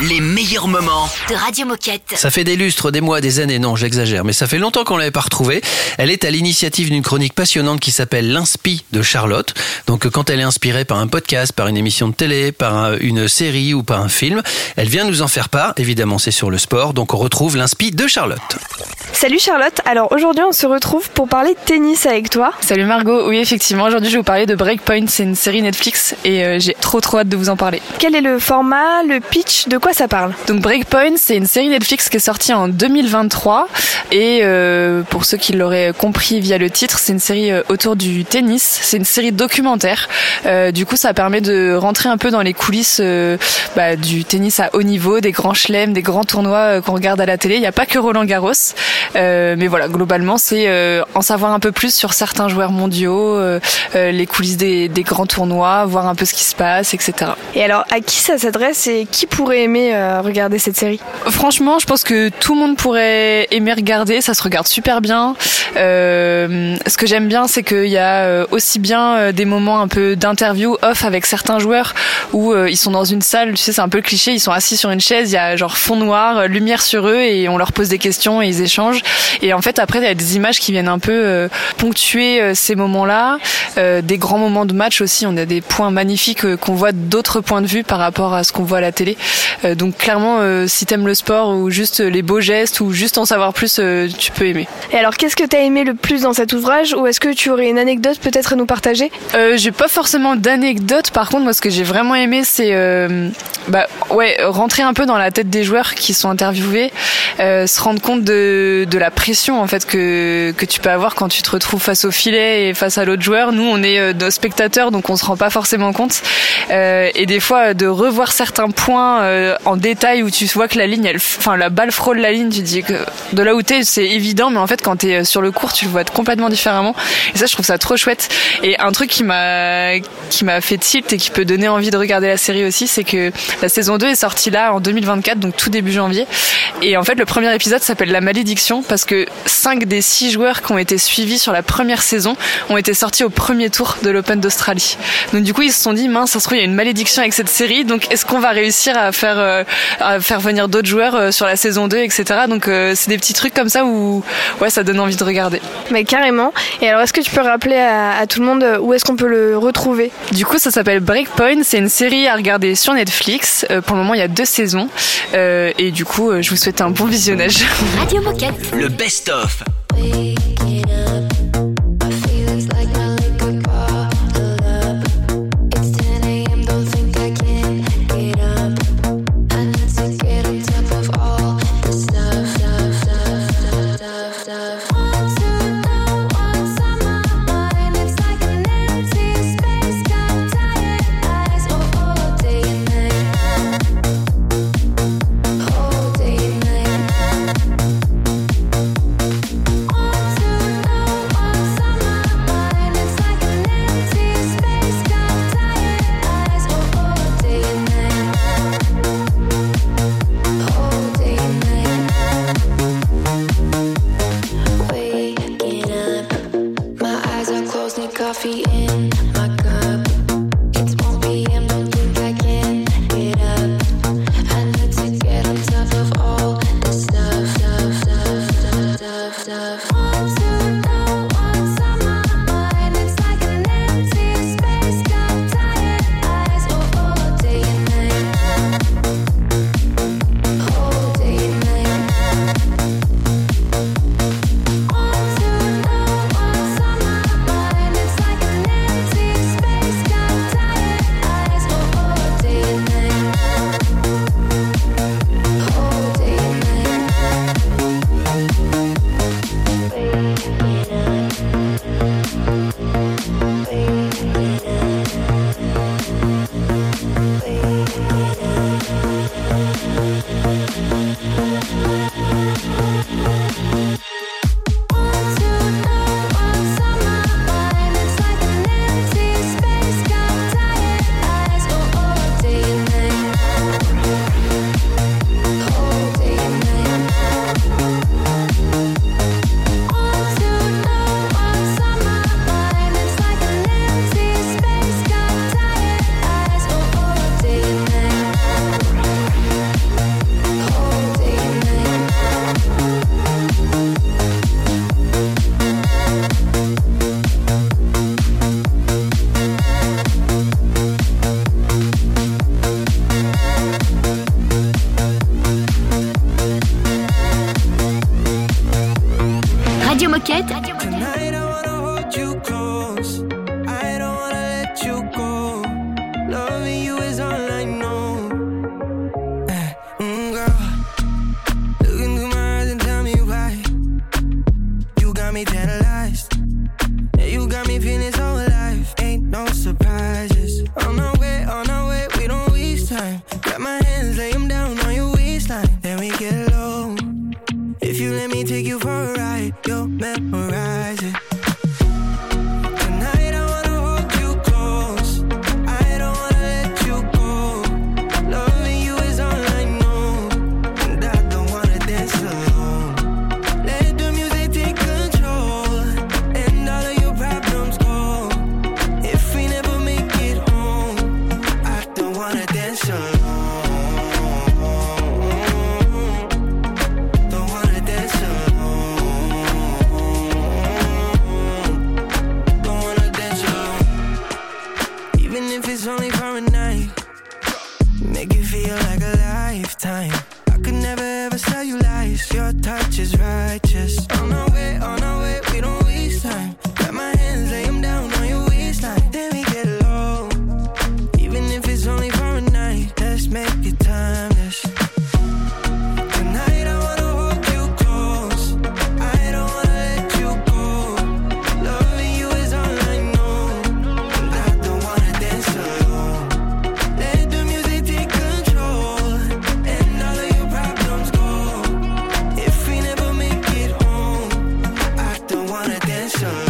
Les meilleurs moments de Radio Moquette. Ça fait des lustres, des mois, des années, non, j'exagère, mais ça fait longtemps qu'on l'avait pas retrouvée. Elle est à l'initiative d'une chronique passionnante qui s'appelle L'Inspi de Charlotte. Donc, quand elle est inspirée par un podcast, par une émission de télé, par une série ou par un film, elle vient nous en faire part. Évidemment, c'est sur le sport, donc on retrouve l'Inspi de Charlotte. Salut Charlotte, alors aujourd'hui on se retrouve pour parler de tennis avec toi. Salut Margot, oui effectivement, aujourd'hui je vais vous parler de Breakpoint, c'est une série Netflix et euh, j'ai trop trop hâte de vous en parler. Quel est le format, le pitch, de quoi ça parle Donc Breakpoint, c'est une série Netflix qui est sortie en 2023 et euh, pour ceux qui l'auraient compris via le titre, c'est une série euh, autour du tennis, c'est une série documentaire. du coup ça permet de rentrer un peu dans les coulisses bah, du tennis à haut niveau, des grands chelems, des grands tournois qu'on regarde à la télé. Il n'y a pas que Roland Garros. Euh, mais voilà, globalement, c'est euh, en savoir un peu plus sur certains joueurs mondiaux, euh, les coulisses des, des, grands tournois, voir un peu ce qui se passe, etc. Et alors, à qui ça s'adresse et qui pourrait aimer regarder cette série Franchement, je pense que tout le monde pourrait aimer regarder. Ça se regarde super bien. ce que j'aime bien, c'est qu'il y a aussi bien des moments un peu d'interview off avec certains joueurs où ils sont dans une salle. Tu sais, c'est un peu cliché. Ils sont assis sur une chaise. Il y a genre fond noir, lumière sur eux et on leur pose des questions et ils échangent. Et en fait, après, il y a des images qui viennent un peu euh, ponctuer euh, ces moments-là, euh, des grands moments de match aussi. On a des points magnifiques qu'on voit d'autres points de vue par rapport à ce qu'on voit à la télé. Donc clairement, si t'aimes le sport ou juste les beaux gestes ou juste en savoir plus, tu peux aimer. Et alors, qu'est-ce que t'as aimé le plus dans cet ouvrage ou est-ce que tu aurais une anecdote peut-être à nous partager? J'ai pas forcément d'anecdote. Par contre, moi, ce que j'ai vraiment aimé, c'est bah ouais, rentrer un peu dans la tête des joueurs qui sont interviewés, se rendre compte de de la pression en fait que, que tu peux avoir quand tu te retrouves face au filet et face à l'autre joueur. Nous, on est euh, spectateurs, donc on se rend pas forcément compte. Euh, et des fois, de revoir certains points euh, en détail où tu vois que la ligne, elle, enfin la balle frôle la ligne, tu dis que de là où t'es, c'est évident, mais en fait, quand t'es sur le court, tu le vois complètement différemment. Et ça, je trouve ça trop chouette. Et un truc qui m'a qui m'a fait tilt et qui peut donner envie de regarder la série aussi, c'est que la saison 2 est sortie là en 2024, donc tout début janvier. Et en fait, le premier épisode s'appelle La malédiction parce que 5 des 6 joueurs qui ont été suivis sur la première saison ont été sortis au premier tour de l'Open d'Australie. Donc du coup, ils se sont dit, mince, ça se trouve, il y a une malédiction avec cette série, donc est-ce qu'on va réussir à faire, euh, à faire venir d'autres joueurs euh, sur la saison 2, etc. Donc euh, c'est des petits trucs comme ça où ouais, ça donne envie de regarder. Mais carrément. Et alors, est-ce que tu peux rappeler à, tout le monde où est-ce qu'on peut le retrouver? Du coup, ça s'appelle Breakpoint. C'est une série à regarder sur Netflix. pour le moment, il y a deux saisons. et du coup, je vous souhaite un bon visionnage. Radio Moquette le best-of. attention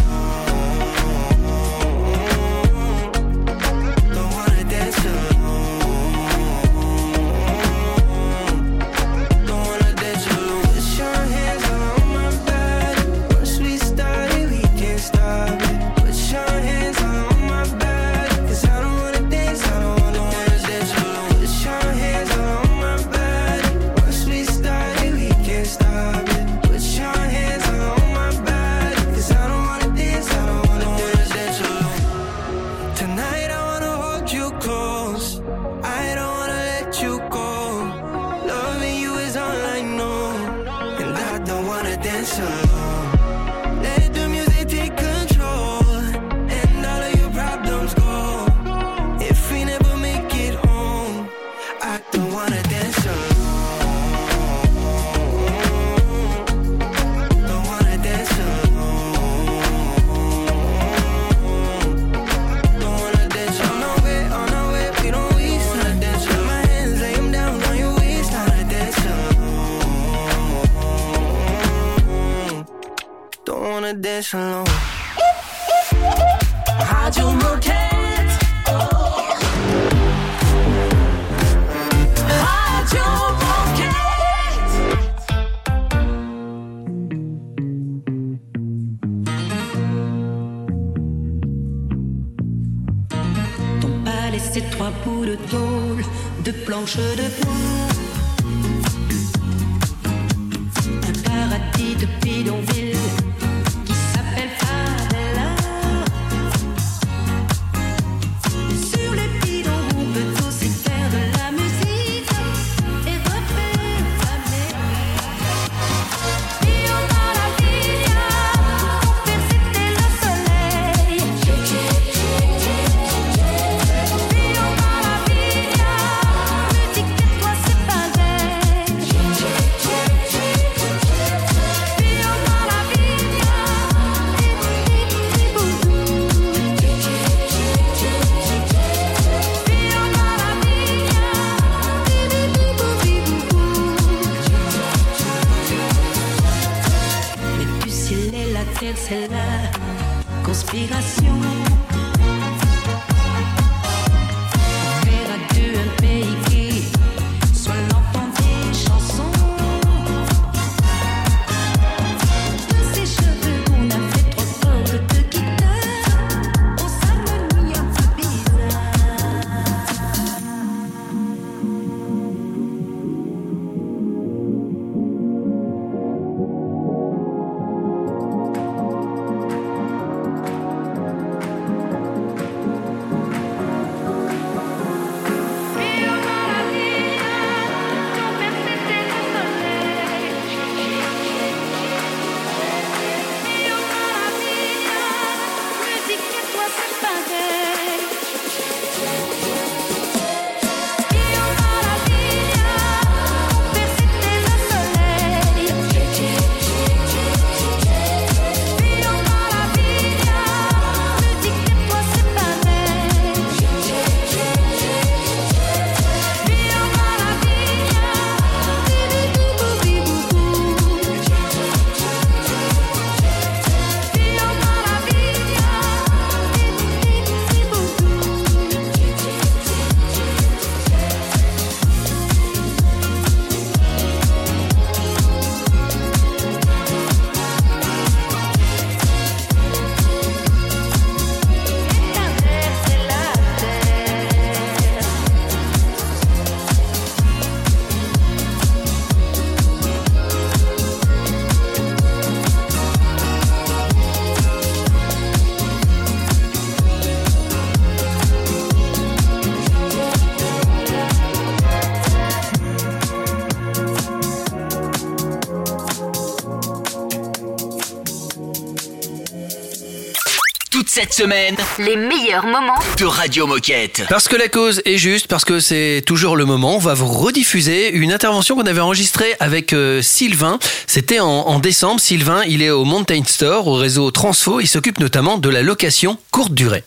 semaine, Les meilleurs moments. de Radio Moquette. Parce que la cause est juste, parce que c'est toujours le moment, on va vous rediffuser une intervention qu'on avait enregistrée avec euh, Sylvain. C'était en, en décembre. Sylvain, il est au Mountain Store, au réseau Transfo. Il s'occupe notamment de la location courte durée.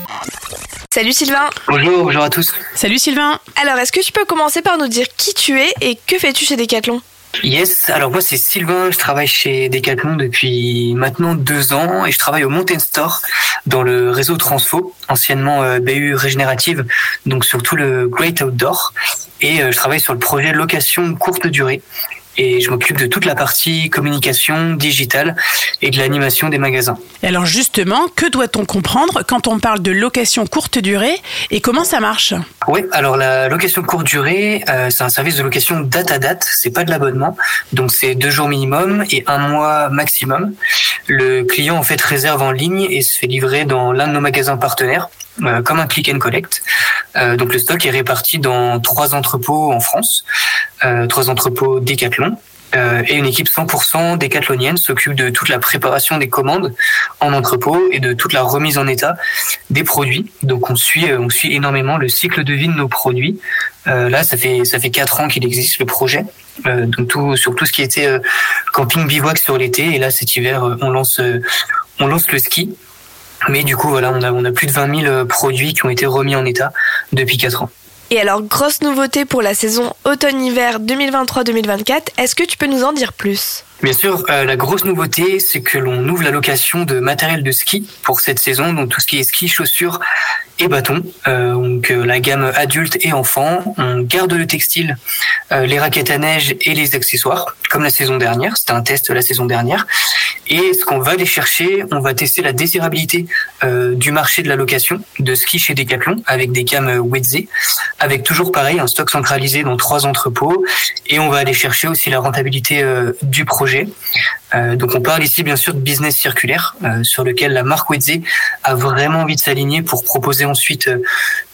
Salut Sylvain. Bonjour, bonjour à tous. Salut Sylvain Alors, est-ce que tu peux commencer par nous dire qui tu es et que fais-tu chez Decathlon? Yes, alors moi c'est Sylvain, je travaille chez Decathlon depuis maintenant deux ans et je travaille au Mountain Store dans le réseau Transfo, anciennement euh, BU Régénérative, donc surtout le Great Outdoor. Et euh, je travaille sur le projet location courte durée et je m'occupe de toute la partie communication digitale et de l'animation des magasins. Et alors justement, que doit-on comprendre quand on parle de location courte durée et comment ça marche? Oui, alors la location courte durée, euh, c'est un service de location date à date, c'est pas de l'abonnement, donc c'est deux jours minimum et un mois maximum. Le client en fait réserve en ligne et se fait livrer dans l'un de nos magasins partenaires, euh, comme un click and collect. Euh, donc le stock est réparti dans trois entrepôts en France, trois entrepôts Decathlon. Euh, et une équipe 100% décathlonienne s'occupe de toute la préparation des commandes en entrepôt et de toute la remise en état des produits. Donc on suit, euh, on suit énormément le cycle de vie de nos produits. Euh, là, ça fait ça fait quatre ans qu'il existe le projet. Euh, donc tout sur tout ce qui était euh, camping bivouac sur l'été. Et là, cet hiver, euh, on lance euh, on lance le ski. Mais du coup, voilà, on a on a plus de 20 000 produits qui ont été remis en état depuis quatre ans. Et alors, grosse nouveauté pour la saison automne-hiver 2023-2024, est-ce que tu peux nous en dire plus? Bien sûr, euh, la grosse nouveauté, c'est que l'on ouvre la location de matériel de ski pour cette saison, donc tout ce qui est ski, chaussures et bâtons. Euh, donc euh, la gamme adulte et enfant. On garde le textile, les raquettes à neige et les accessoires, comme la saison dernière. C'était un test la saison dernière. Et ce qu'on va aller chercher, on va tester la désirabilité du marché de la location de ski chez Decathlon avec des gammes Wedze, avec toujours pareil un stock centralisé dans trois entrepôts. Et on va aller chercher aussi la rentabilité du projet. Euh, donc on parle ici bien sûr de business circulaire euh, sur lequel la marque Wedze a vraiment envie de s'aligner pour proposer ensuite euh,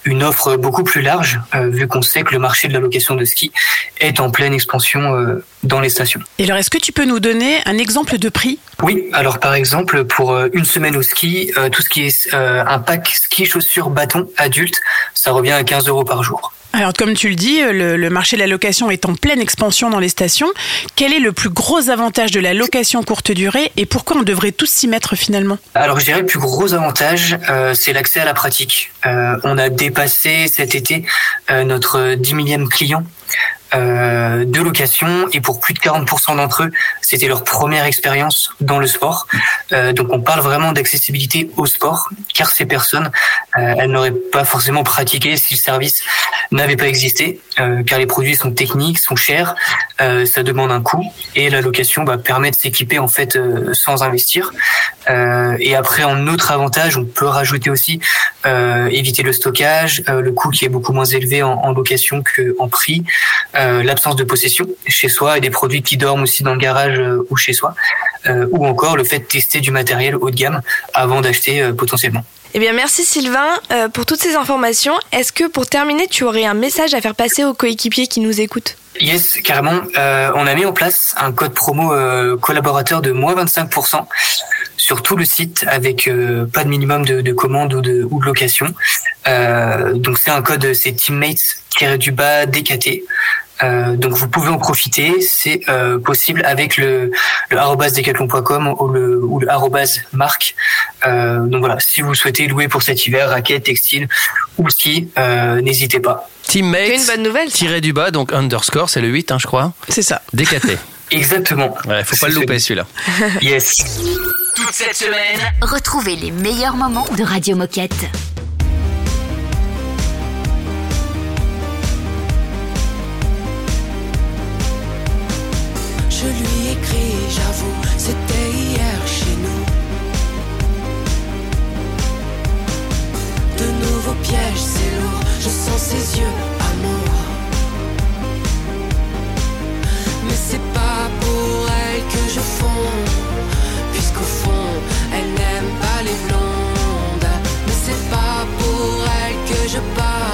une offre beaucoup plus large euh, vu qu'on sait que le marché de la location de ski est en pleine expansion dans les stations. Et alors est-ce que tu peux nous donner un exemple de prix? Oui, alors par exemple pour une semaine au ski, tout ce qui est un pack ski chaussures bâton adulte, ça revient à 15 euros par jour. Alors comme tu le dis, le, marché de la location est en pleine expansion dans les stations. Quel est le plus gros avantage de la location courte durée et pourquoi on devrait tous s'y mettre finalement? Alors je dirais le plus gros avantage, euh, c'est l'accès à la pratique. Euh, on a dépassé cet été euh, notre 10 millième client de location et pour plus de 40% d'entre eux, c'était leur première expérience dans le sport. Donc on parle vraiment d'accessibilité au sport car ces personnes, elles n'auraient pas forcément pratiqué si le service n'avait pas existé euh, car les produits sont techniques, sont chers, euh, ça demande un coût et la location bah, permet de s'équiper en fait euh, sans investir. Et après en autre avantage, on peut rajouter aussi éviter le stockage, le coût qui est beaucoup moins élevé en, en location qu'en prix, l'absence de possession chez soi et des produits qui dorment aussi dans le garage ou chez soi, ou encore le fait de tester du matériel haut de gamme avant d'acheter potentiellement. Eh bien, merci Sylvain euh, pour toutes ces informations. Est-ce que pour terminer, tu aurais un message à faire passer aux coéquipiers qui nous écoutent? Yes, carrément. Euh, on a mis en place un code promo euh, collaborateur de moins 25% sur tout le site avec pas de minimum de, de commande ou de, location. Donc c'est un code, c'est teammates du bas DKT. Euh, donc vous pouvez en profiter, c'est euh, possible avec le, le decathlon.com ou le, ou le marque. Euh, donc voilà, si vous souhaitez louer pour cet hiver, raquettes, textiles ou ski, euh, n'hésitez pas. Teammates, une bonne nouvelle. tiré du bas, donc underscore, c'est le 8, hein, je crois. C'est ça. DKT. Exactement. Ouais, faut pas le louper celui. celui-là. Yes. Toute cette semaine, Retrouvez les meilleurs moments de Radio Moquette. Je lui écris, j'avoue, c'était hier chez nous. De nouveaux pièges, c'est lourd, je sens ses yeux, amour. Mais c'est pas pour elle que je fonds, puisqu'au fond, elle n'aime pas les blondes. Mais c'est pas pour elle que je pars,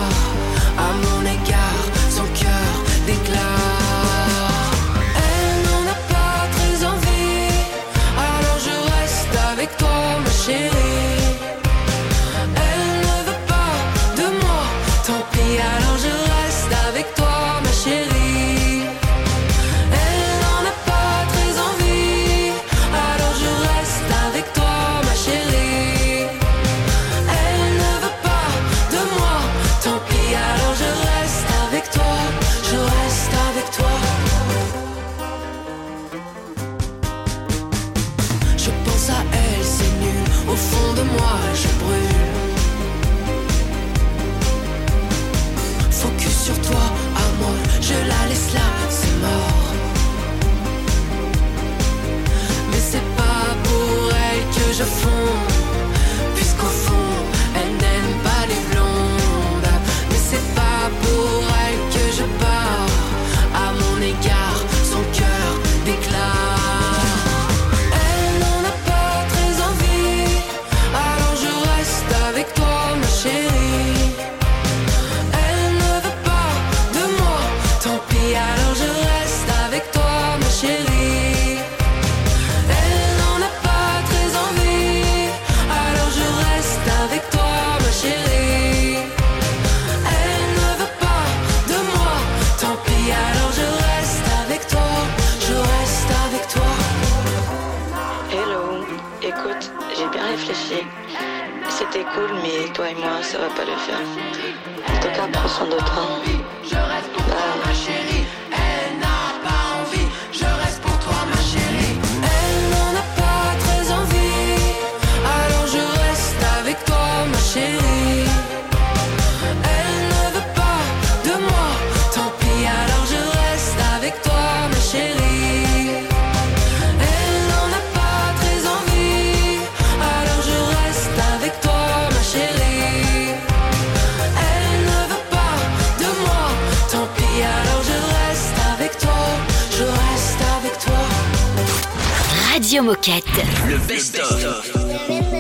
Moquette. Le best-of. best of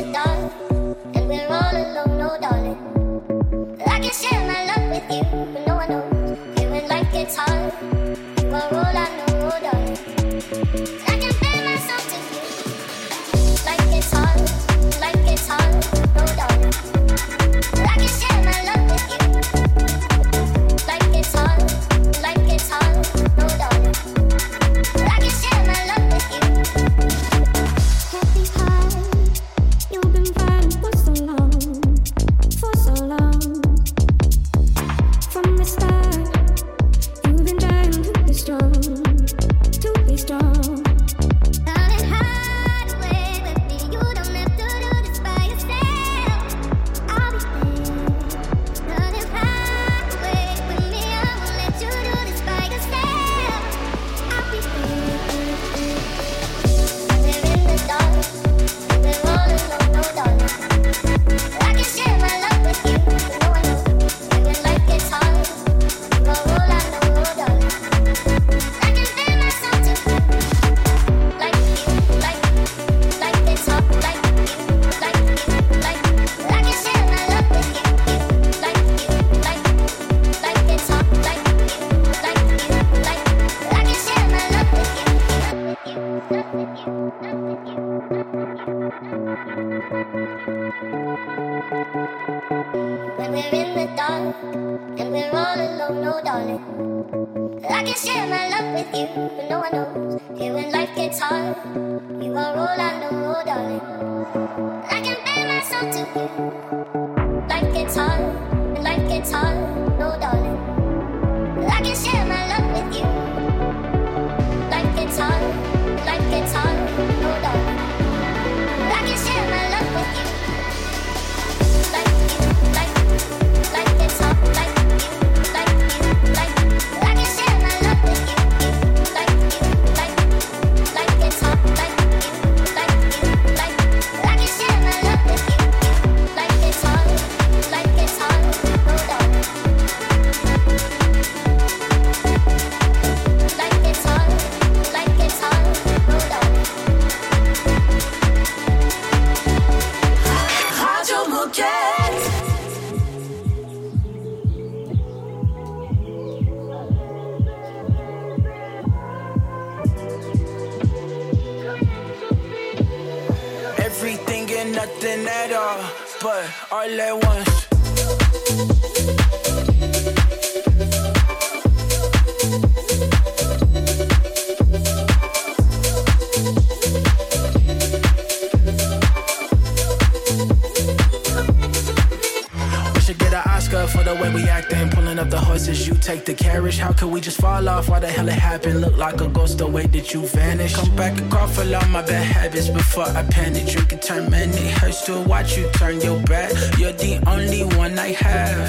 panic. Drinking turn man, it hurts to watch you turn your back. You're the only one I have.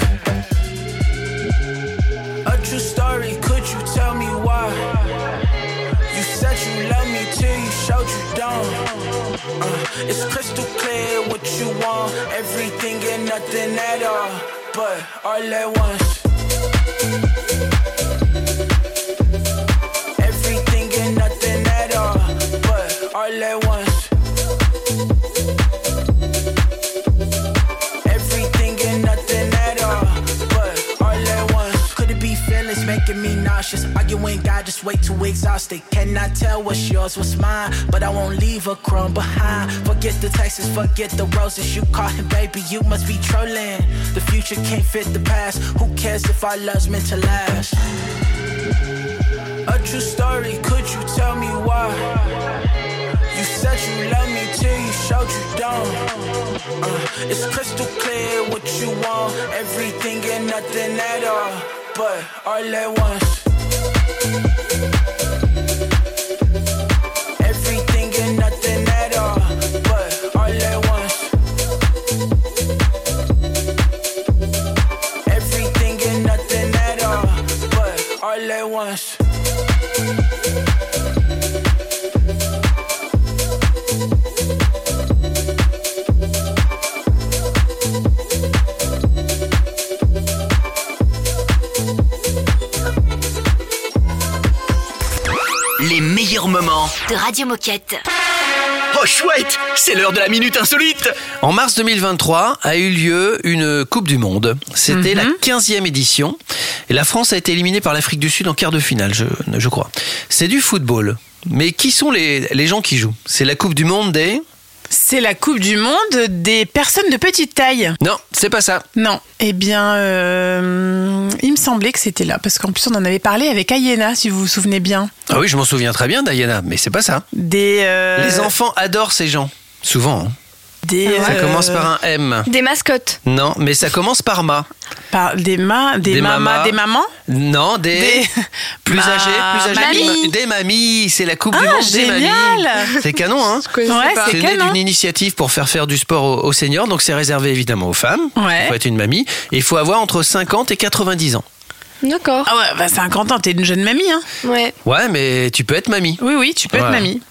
A true story, could you tell me why? You said you love me till you showed you don't. Uh, it's crystal clear what you want. Everything and nothing at all, but all at once. Arguing God, just way too exhausted. Cannot tell what's yours, what's mine, but I won't leave a crumb behind. Forget the taxes, forget the roses. You caught him, baby, you must be trolling. The future can't fit the past. Who cares if our love's meant to last? A true story, could you tell me why? You said you love me till you showed you don't. Uh, it's crystal clear what you want, everything and nothing at all, but all at once all. But all I want Everything and nothing at all, but all at once. De Radio Moquette. Oh chouette, c'est l'heure de la minute insolite. En mars 2023 a eu lieu une Coupe du Monde. C'était la 15e édition. Et la France a été éliminée par l'Afrique du Sud en quart de finale, je, je crois. C'est du football. Mais qui sont les, les gens qui jouent? C'est la Coupe du Monde des... C'est la Coupe du Monde des personnes de petite taille. Non, c'est pas ça. Non. Eh bien, euh, il me semblait que c'était là, parce qu'en plus on en avait parlé avec Ayena, si vous vous souvenez bien. Ah oui, je m'en souviens très bien, Diana, mais c'est pas ça. Des. euh, Les enfants adorent ces gens. Souvent. hein. Des. Ça euh, commence par un M. Des mascottes. Non, mais ça commence par ma. par des ma, des, Des mamas, mamas. des mamans. Non, des, Des- plus Ma- âgés, plus âgés. Des mamies. C'est la Coupe du Ah, Monde des mamies. génial C'est canon, hein Ouais, C'est c'est né d'une initiative pour faire faire du sport aux, aux seniors, donc c'est réservé évidemment aux femmes. Ouais. Il faut être une mamie. Et il faut avoir entre 50 et 90 ans. D'accord. Ah ouais, bah 50 ans, t'es une jeune mamie, hein. Ouais. Ouais, mais tu peux être mamie. Oui, oui, tu peux être mamie.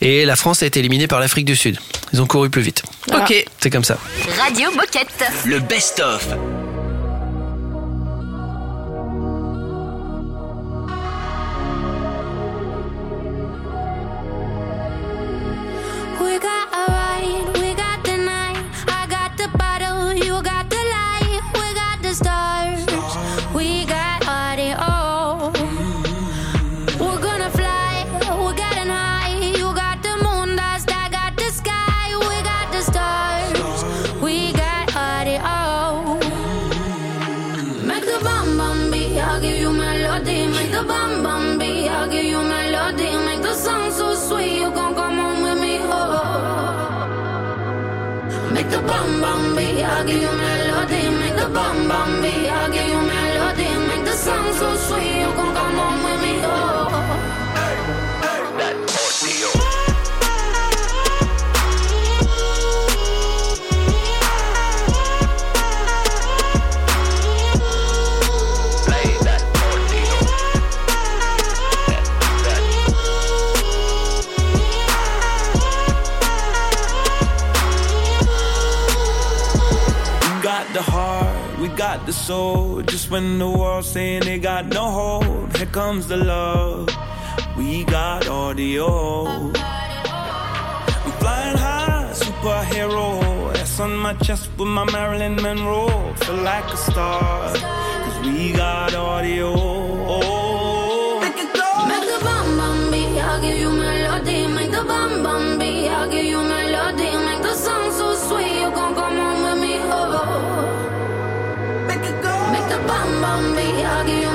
Et la France a été éliminée par l'Afrique du Sud. Ils ont couru plus vite. Ok. C'est comme ça. Radio Moquette. Le best-of. We got a ride, we got the night. I got the bottle, you got bum bum beat, I'll give you melody. Make the bum bum beat, I'll give you melody. Make the song so sweet, soul. Just when the world's saying they got no hope, here comes the love. We got audio. I'm flying high, superhero. S on my chest with my Marilyn Monroe. Feel like a star, cause we got audio. me. I'll give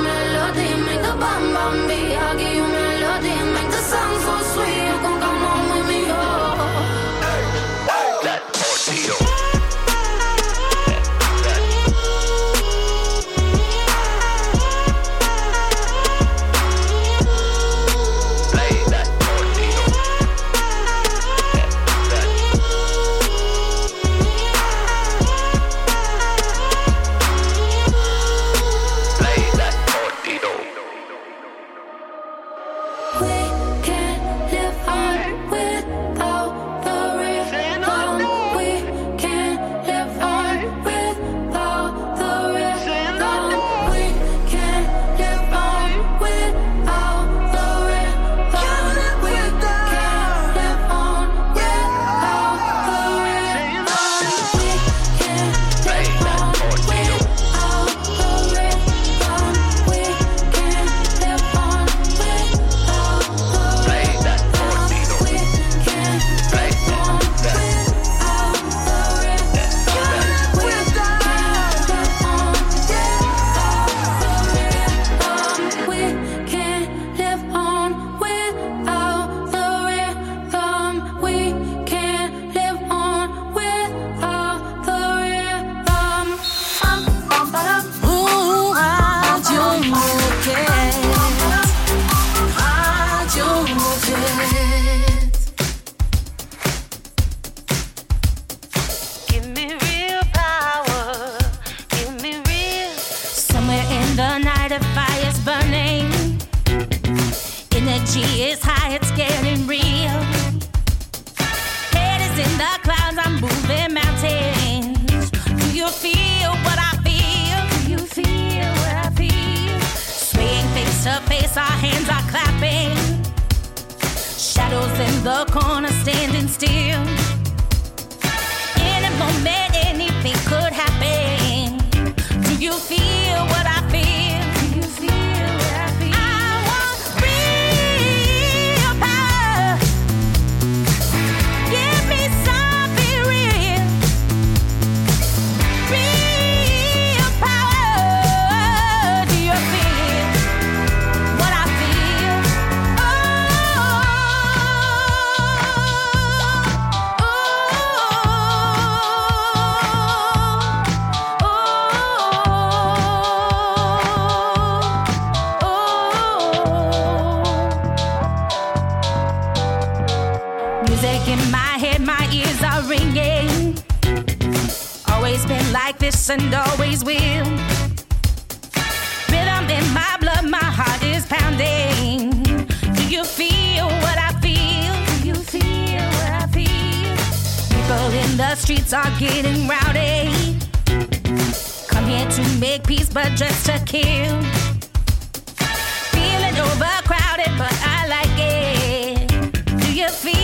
my ears are ringing. Always been like this and always will. Rhythm in my blood, my heart is pounding. Do you feel what I feel? Do you feel what I feel? People in the streets are getting rowdy. Come here to make peace, but just to kill. Feeling overcrowded, but I like it. Do you feel?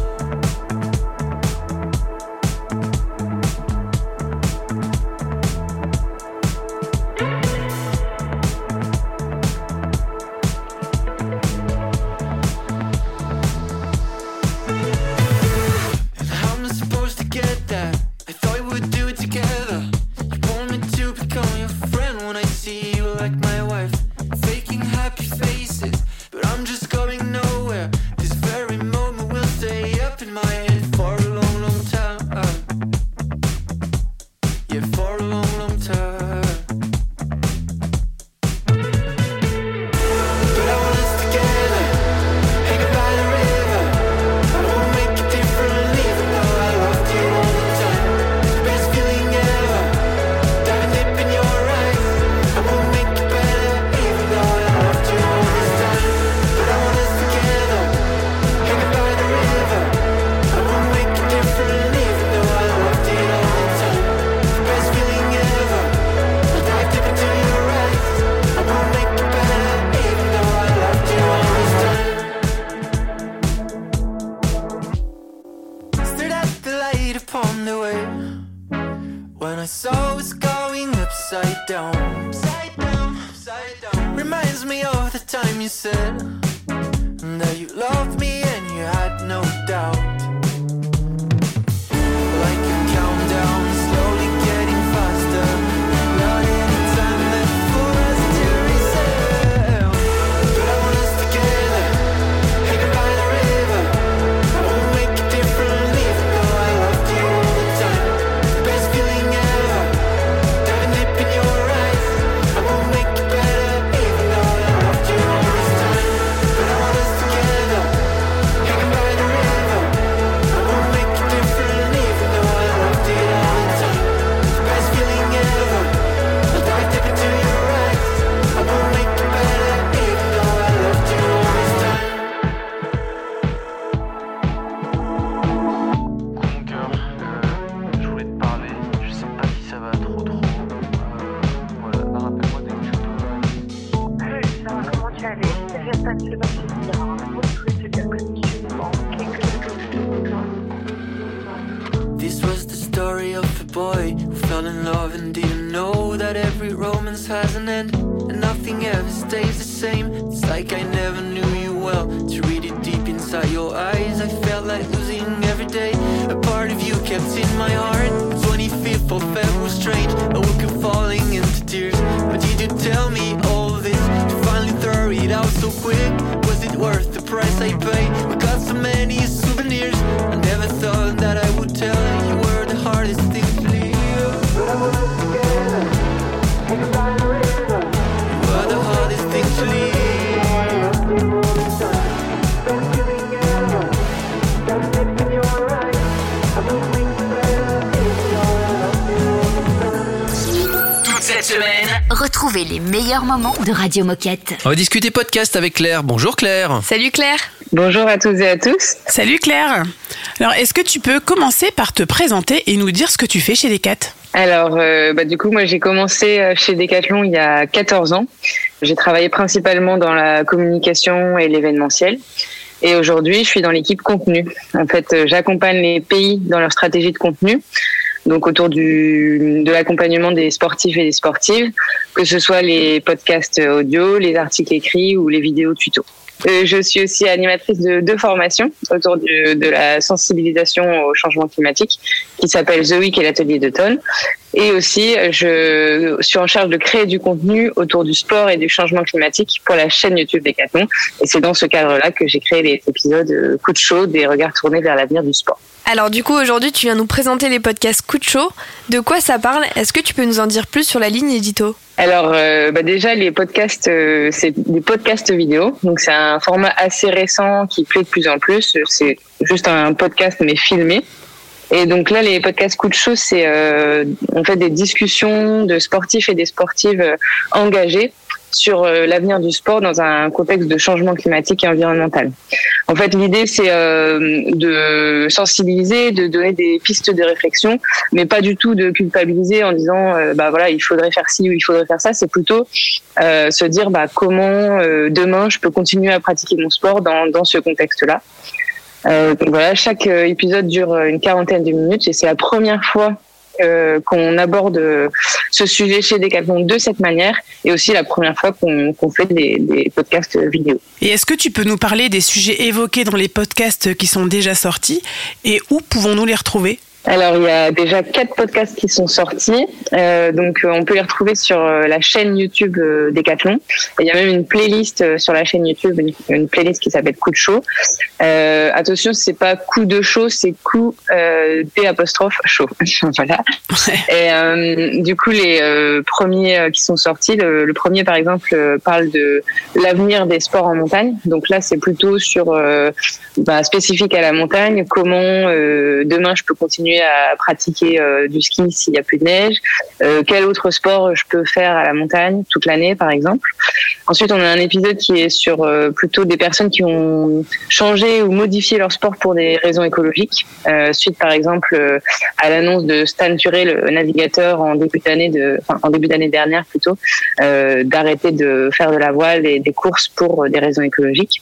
De Radio Moquette. On va discuter podcast avec Claire. Bonjour Claire. Salut Claire. Bonjour à toutes et à tous. Salut Claire. Alors, est-ce que tu peux commencer par te présenter et nous dire ce que tu fais chez Decat Alors, euh, bah, du coup, moi, j'ai commencé euh, chez Decathlon il y a 14 ans. J'ai travaillé principalement dans la communication et l'événementiel. Et aujourd'hui, je suis dans l'équipe contenu. En fait, euh, j'accompagne les pays dans leur stratégie de contenu. Donc autour du, de l'accompagnement des sportifs et des sportives, que ce soit les podcasts audio, les articles écrits ou les vidéos tutos. Euh, je suis aussi animatrice de deux formations autour de la sensibilisation au changement climatique qui s'appelle The Week et l'atelier d'automne. Et aussi, je suis en charge de créer du contenu autour du sport et du changement climatique pour la chaîne YouTube Decathlon. Et c'est dans ce cadre-là que j'ai créé les épisodes euh, Coup de chaud des regards tournés vers l'avenir du sport. Alors du coup aujourd'hui tu viens nous présenter les podcasts Coup de chaud. De quoi ça parle? Est-ce que tu peux nous en dire plus sur la ligne édito? Alors, euh, bah déjà, les podcasts, euh, c'est des podcasts vidéo. Donc, c'est un format assez récent qui plaît de plus en plus. C'est juste un podcast, mais filmé. Et donc là, les podcasts coup de chaud, c'est euh, en fait des discussions de sportifs et des sportives euh, engagés sur euh, l'avenir du sport dans un contexte de changement climatique et environnemental. En fait, l'idée, c'est euh, de sensibiliser, de donner des pistes de réflexion, mais pas du tout de culpabiliser en disant, euh, bah voilà, il faudrait faire ci ou il faudrait faire ça. C'est plutôt euh, se dire, bah comment euh, demain je peux continuer à pratiquer mon sport dans, dans ce contexte-là. Euh, voilà, chaque euh, épisode dure euh, une quarantaine de minutes et c'est la première fois qu'on aborde ce sujet chez Decathlon de cette manière et aussi la première fois qu'on qu'on fait des, des podcasts vidéo. Et est-ce que tu peux nous parler des sujets évoqués dans les podcasts qui sont déjà sortis et où pouvons-nous les retrouver? Alors, il y a déjà quatre podcasts qui sont sortis. Euh, donc, euh, on peut les retrouver sur euh, la chaîne YouTube euh, Decathlon. Et il y a même une playlist sur la chaîne YouTube, une, une playlist qui s'appelle Coup de chaud. Euh, attention, c'est pas coup de chaud, c'est coup euh, D apostrophe chaud. voilà. Et euh, du coup, les premiers qui sont sortis, le, le premier par exemple parle de l'avenir des sports en montagne. Donc là, c'est plutôt sur bah, spécifique à la montagne. Comment euh, demain je peux continuer à pratiquer euh, du ski s'il n'y a plus de neige Euh, Quel autre sport je peux faire à la montagne toute l'année, par exemple? Ensuite, on a un épisode qui est sur euh, plutôt des personnes qui ont changé ou modifié leur sport pour des raisons écologiques. Suite, par exemple, à l'annonce de Stan Turé, le navigateur, en début d'année en début d'année dernière plutôt, d'arrêter de faire de la voile et des courses pour des raisons écologiques.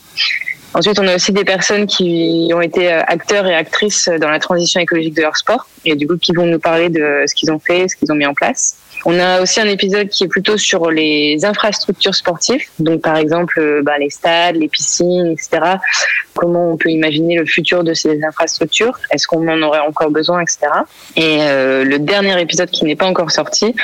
Ensuite, on a aussi des personnes qui ont été euh, acteurs et actrices dans la transition écologique de leur sport et du coup qui vont nous parler de ce qu'ils ont fait, ce qu'ils ont mis en place. On a aussi un épisode qui est plutôt sur les infrastructures sportives, donc par exemple euh, bah, les stades, les piscines, etc. Comment on peut imaginer le futur de ces infrastructures? Est-ce qu'on en aurait encore besoin, etc. Et euh, le dernier épisode qui n'est pas encore sorti,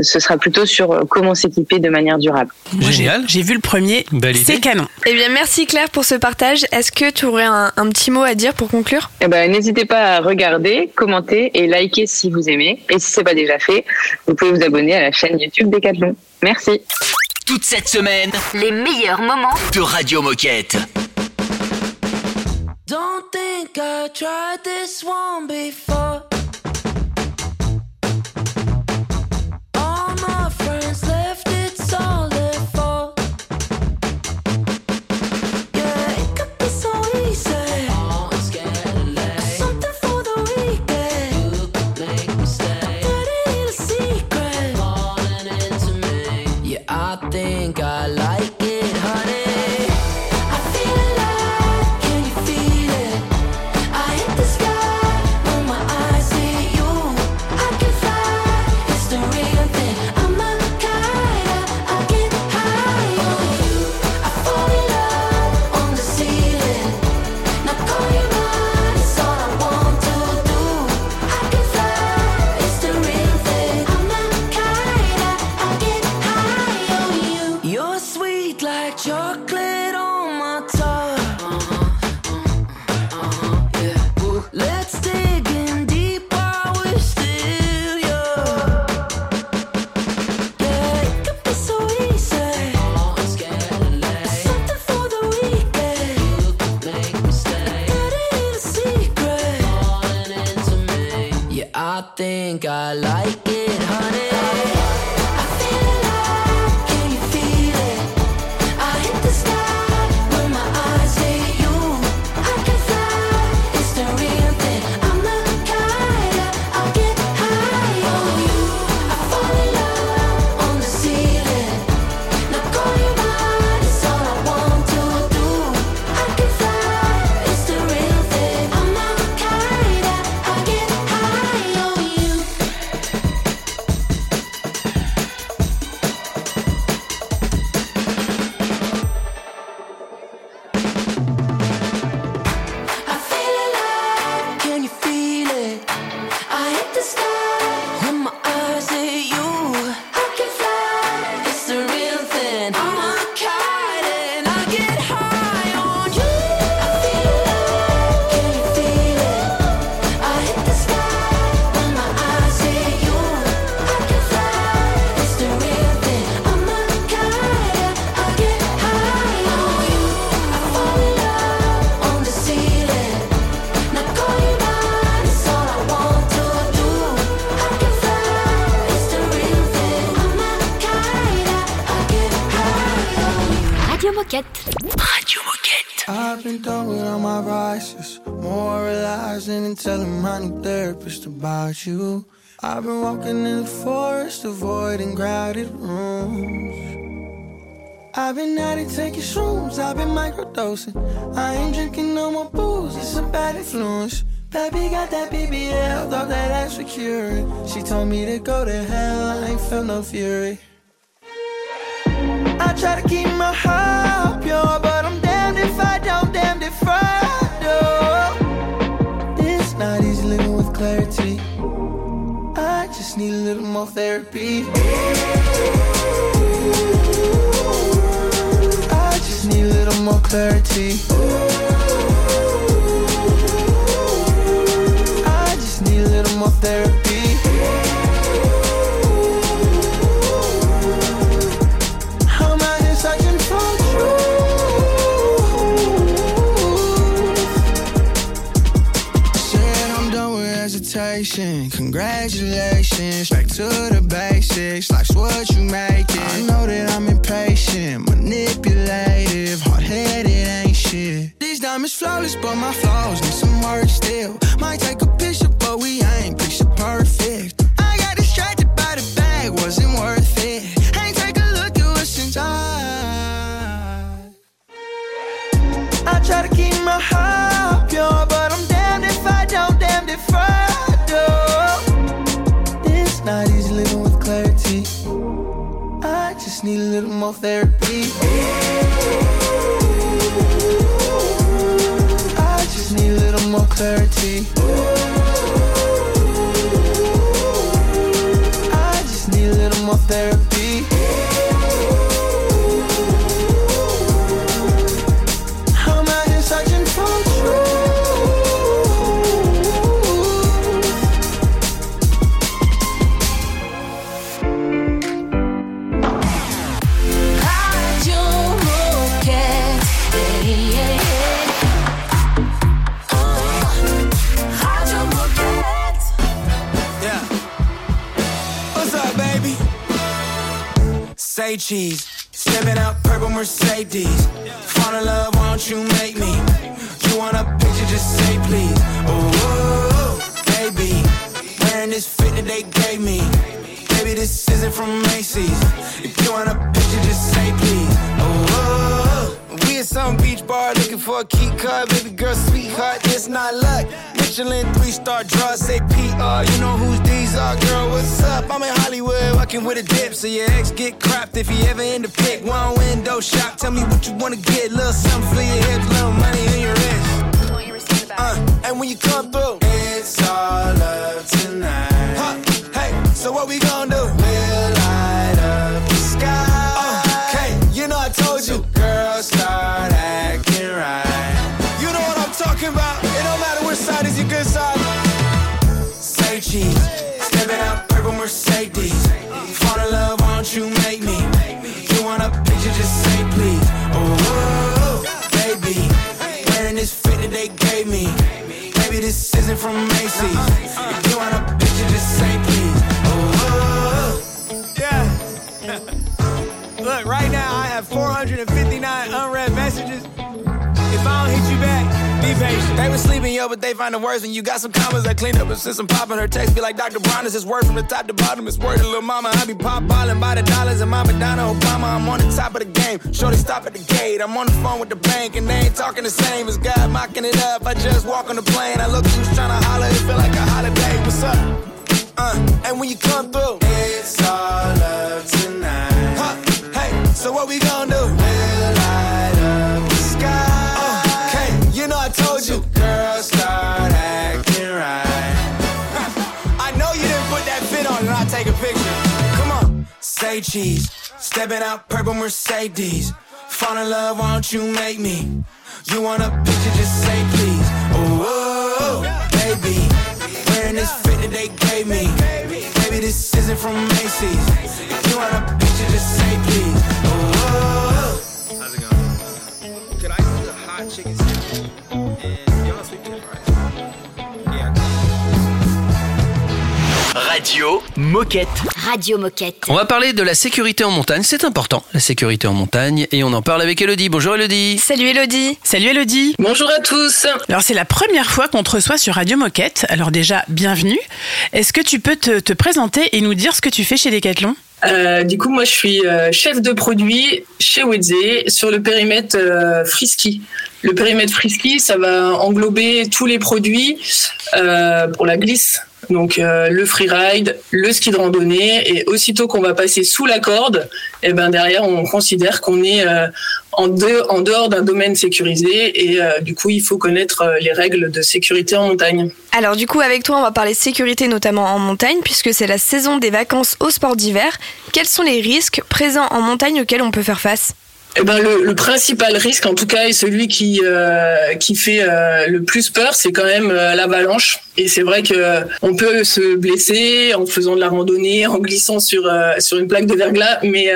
ce sera plutôt sur euh, comment s'équiper de manière durable. Génial. J'ai vu le premier, c'est canon. Eh bien merci Claire pour ce partage. Est-ce que tu aurais un, un petit mot à dire pour conclure? Eh ben, n'hésitez pas à regarder, commenter et liker si vous aimez. Et si c'est pas déjà fait, vous pouvez vous abonner à la chaîne YouTube Decathlon. Merci. toute cette semaine Les meilleurs moments de Radio Moquette. Don't think I tried this one before. Moquette. Radio Moquette. I've been done with all my vices, moralizing and telling my new therapist about you. I've been walking in the forest, avoiding crowded rooms. I've been out here taking shrooms, I've been microdosing. I ain't drinking no more booze, it's a bad influence. Baby got that BBL, thought that ass was curing. She told me to go to hell, I ain't feel no fury. I try to keep my heart. need a little more therapy. I just need a little more clarity. I just need a little more therapy. vacation. Congratulations, back to the basics. Life's what you make it. I know that I'm impatient, manipulative, hard headed, ain't shit. These diamonds flawless, but my flaws need some work. But they find the words. when you got some commas that clean up and since I'm popping her text be like Dr. Brown is his word from the top to bottom. It's word to little mama. I be pop ballin' by the dollars and my Madonna Obama. I'm on the top of the game. Shorty stop at the gate. I'm on the phone with the bank and they ain't talking the same as God mocking it up. I just walk on the plane. I look who's trying to holler. It feel like a holiday. What's up? Uh, and when you come through, it's all love tonight. Huh, hey, so what we gonna do? We'll say cheese. Stepping out purple Mercedes. Fall in love, why don't you make me? You want a picture, just say please. Oh, baby. Wearing this fit that they gave me. Baby, this isn't from Macy's. You want a picture, just say please. Radio Moquette. Radio Moquette. On va parler de la sécurité en montagne. C'est important, la sécurité en montagne. Et on en parle avec Elodie. Bonjour Elodie. Salut Elodie. Salut Elodie. Bonjour à tous. Alors c'est la première fois qu'on te reçoit sur Radio Moquette. Alors déjà, bienvenue. Est-ce que tu peux te, te présenter et nous dire ce que tu fais chez Decathlon? Euh, du coup, moi, je suis euh, chef de produit chez Wedze sur le périmètre euh, Frisky. Le périmètre Frisky, ça va englober tous les produits euh, pour la glisse. Donc euh, le freeride, le ski de randonnée et aussitôt qu'on va passer sous la corde, et ben derrière on considère qu'on est euh, en, de- en dehors d'un domaine sécurisé et euh, du coup il faut connaître les règles de sécurité en montagne. Alors du coup avec toi on va parler sécurité notamment en montagne puisque c'est la saison des vacances au sport d'hiver. Quels sont les risques présents en montagne auxquels on peut faire face? Eh ben le, principal risque, en tout cas, et celui qui euh, qui fait euh, le plus peur, c'est quand même euh, l'avalanche. Et c'est vrai que on peut se blesser en faisant de la randonnée, en glissant sur sur une plaque de verglas, mais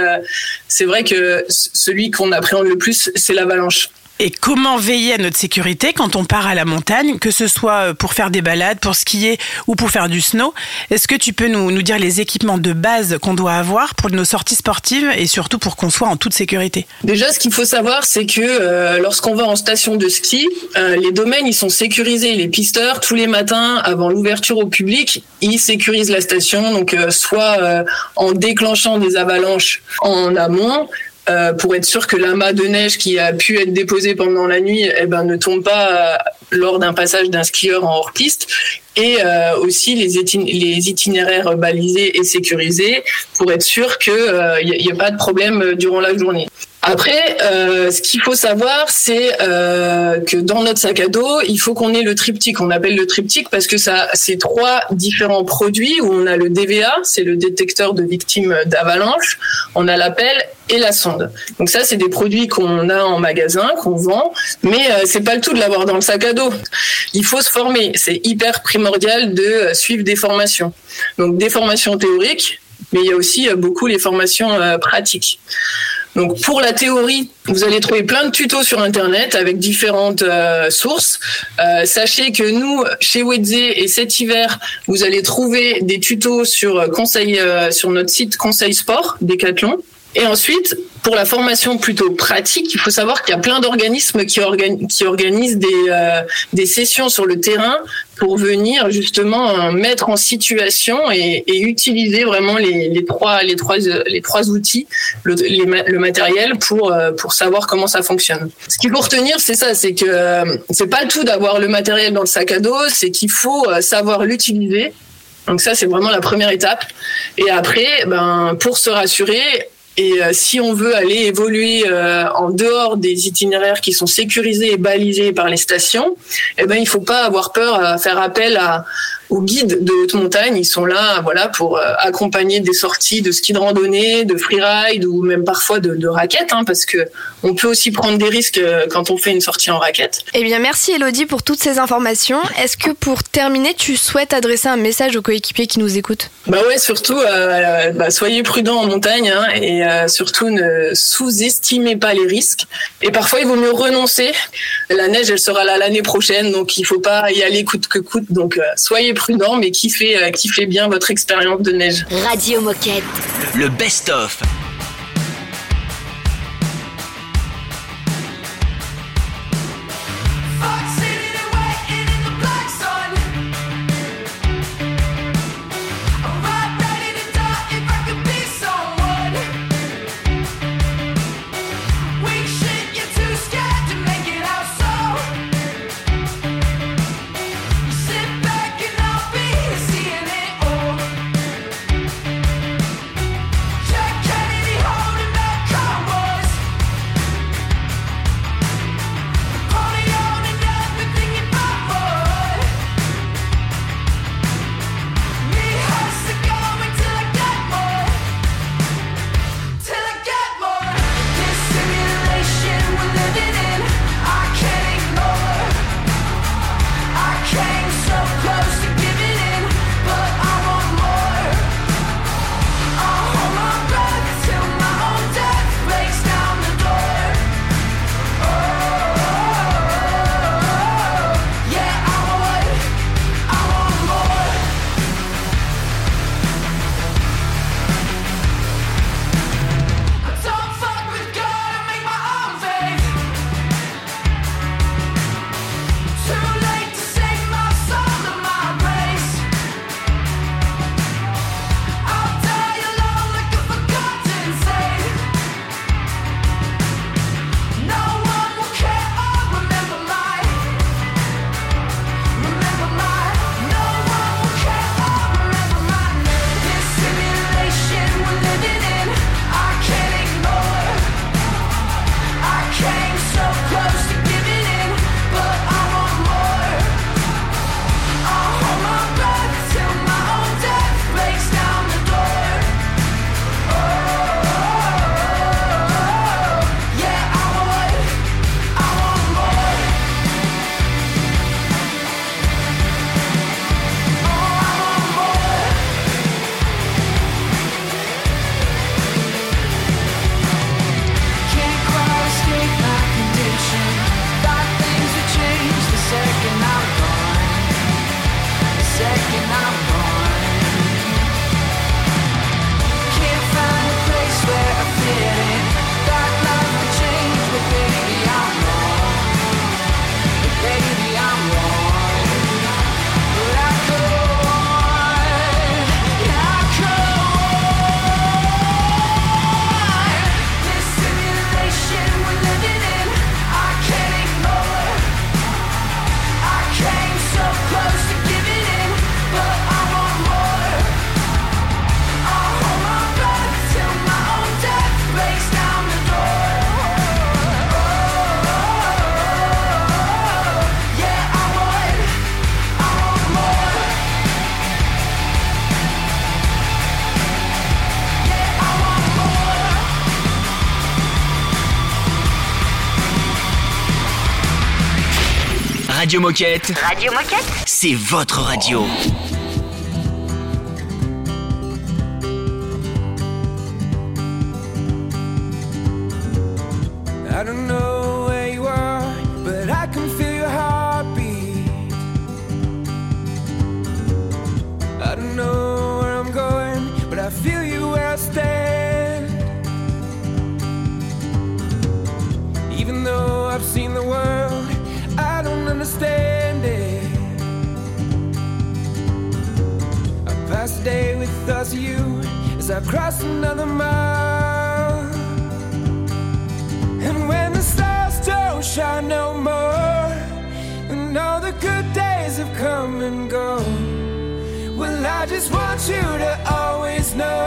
c'est vrai que celui qu'on appréhende le plus, c'est l'avalanche. Et comment veiller à notre sécurité quand on part à la montagne, que ce soit pour faire des balades, pour skier ou pour faire du snow? Est-ce que tu peux nous, nous dire les équipements de base qu'on doit avoir pour nos sorties sportives et surtout pour qu'on soit en toute sécurité? Déjà, ce qu'il faut savoir, c'est que euh, lorsqu'on va en station de ski, euh, les domaines ils sont sécurisés. Les pisteurs, tous les matins, avant l'ouverture au public, ils sécurisent la station. Donc, euh, soit euh, en déclenchant des avalanches en amont. Euh, pour être sûr que l'amas de neige qui a pu être déposé pendant la nuit eh ben, ne tombe pas euh, lors d'un passage d'un skieur en hors-piste et euh, aussi les, itin- les itinéraires balisés et sécurisés pour être sûr qu'il n'y a, pas de problème euh, durant la journée. Après, euh, ce qu'il faut savoir, c'est euh, que dans notre sac à dos, il faut qu'on ait le triptyque. On appelle le triptyque parce que ça, c'est trois différents produits où on a le DVA, c'est le détecteur de victimes d'avalanche, on a l'appel et la sonde. Donc ça, c'est des produits qu'on a en magasin, qu'on vend, mais euh, c'est pas le tout de l'avoir dans le sac à dos. Il faut se former. C'est hyper primordial de euh, suivre des formations. Donc des formations théoriques, mais il y a aussi beaucoup les formations pratiques. Donc pour la théorie, vous allez trouver plein de tutos sur internet avec différentes euh, sources. Euh, sachez que nous, chez Wedze et cet hiver, vous allez trouver des tutos sur euh, conseil sur notre site Conseil Sport Decathlon. Et ensuite, pour la formation plutôt pratique, il faut savoir qu'il y a plein d'organismes qui, organi- qui organisent des, euh, des sessions sur le terrain pour venir justement euh, mettre en situation et, utiliser vraiment les, trois outils, le, matériel pour euh, pour savoir comment ça fonctionne. Ce qu'il faut retenir, c'est ça, c'est que c'est pas tout d'avoir le matériel dans le sac à dos, c'est qu'il faut savoir l'utiliser. Donc ça, c'est vraiment la première étape. Et après, ben pour se rassurer, et euh, si on veut aller évoluer euh, en dehors des itinéraires qui sont sécurisés et balisés par les stations, eh ben il faut pas avoir peur à faire appel à aux guides de haute montagne. Ils sont là, voilà, pour euh, accompagner des sorties de ski de randonnée, de freeride ou même parfois de, de raquettes, hein, parce que on peut aussi prendre des risques euh, quand on fait une sortie en raquette. Eh bien merci Elodie pour toutes ces informations. Est-ce que pour terminer tu souhaites adresser un message aux coéquipiers qui nous écoutent? Bah ouais, surtout, euh, bah, soyez prudents en montagne hein, et euh, surtout ne sous-estimez pas les risques. Et parfois, il vaut mieux renoncer. La neige, elle sera là l'année prochaine, donc il faut pas y aller coûte que coûte. Donc euh, soyez prudents, mais kiffez, euh, kiffez bien votre expérience de neige. Radio Moquette. Le best-of. Moquette, Radio Moquette c'est votre radio. Thoughts you as I cross another mile. And when the stars don't shine no more, and all the good days have come and gone, well, I just want you to always know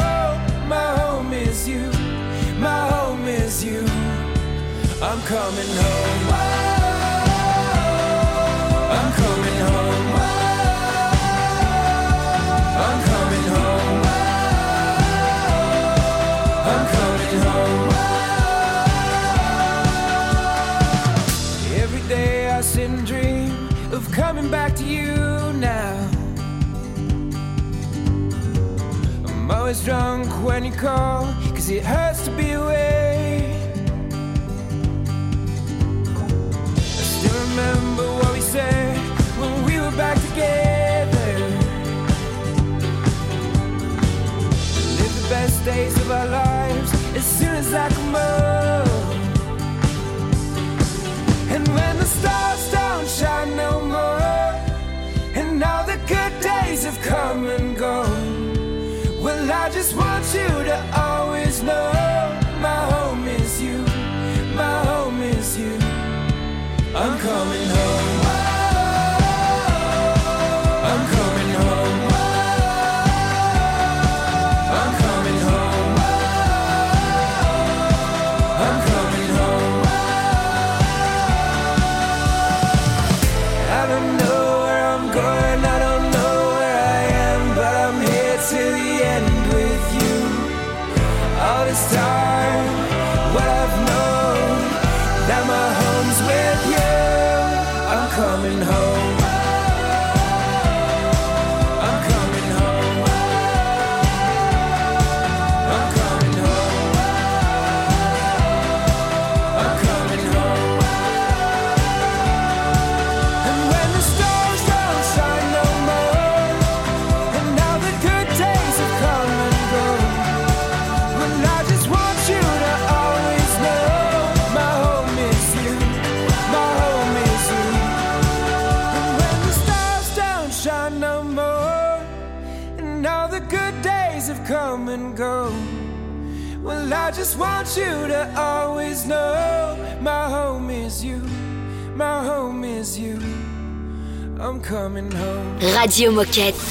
my home is you, my home is you. I'm coming home. Always drunk when you call, cause it hurts to be away. I still remember what we said when we were back together. We Live the best days of our lives as soon as I come home. And when the stars don't shine no more, and all the good days have come and gone, well, I just want you to always know my home is you, my home is you. I'm coming home. All this time, want you to always know my home is you, my home is you. I'm coming home. Radio Moquette.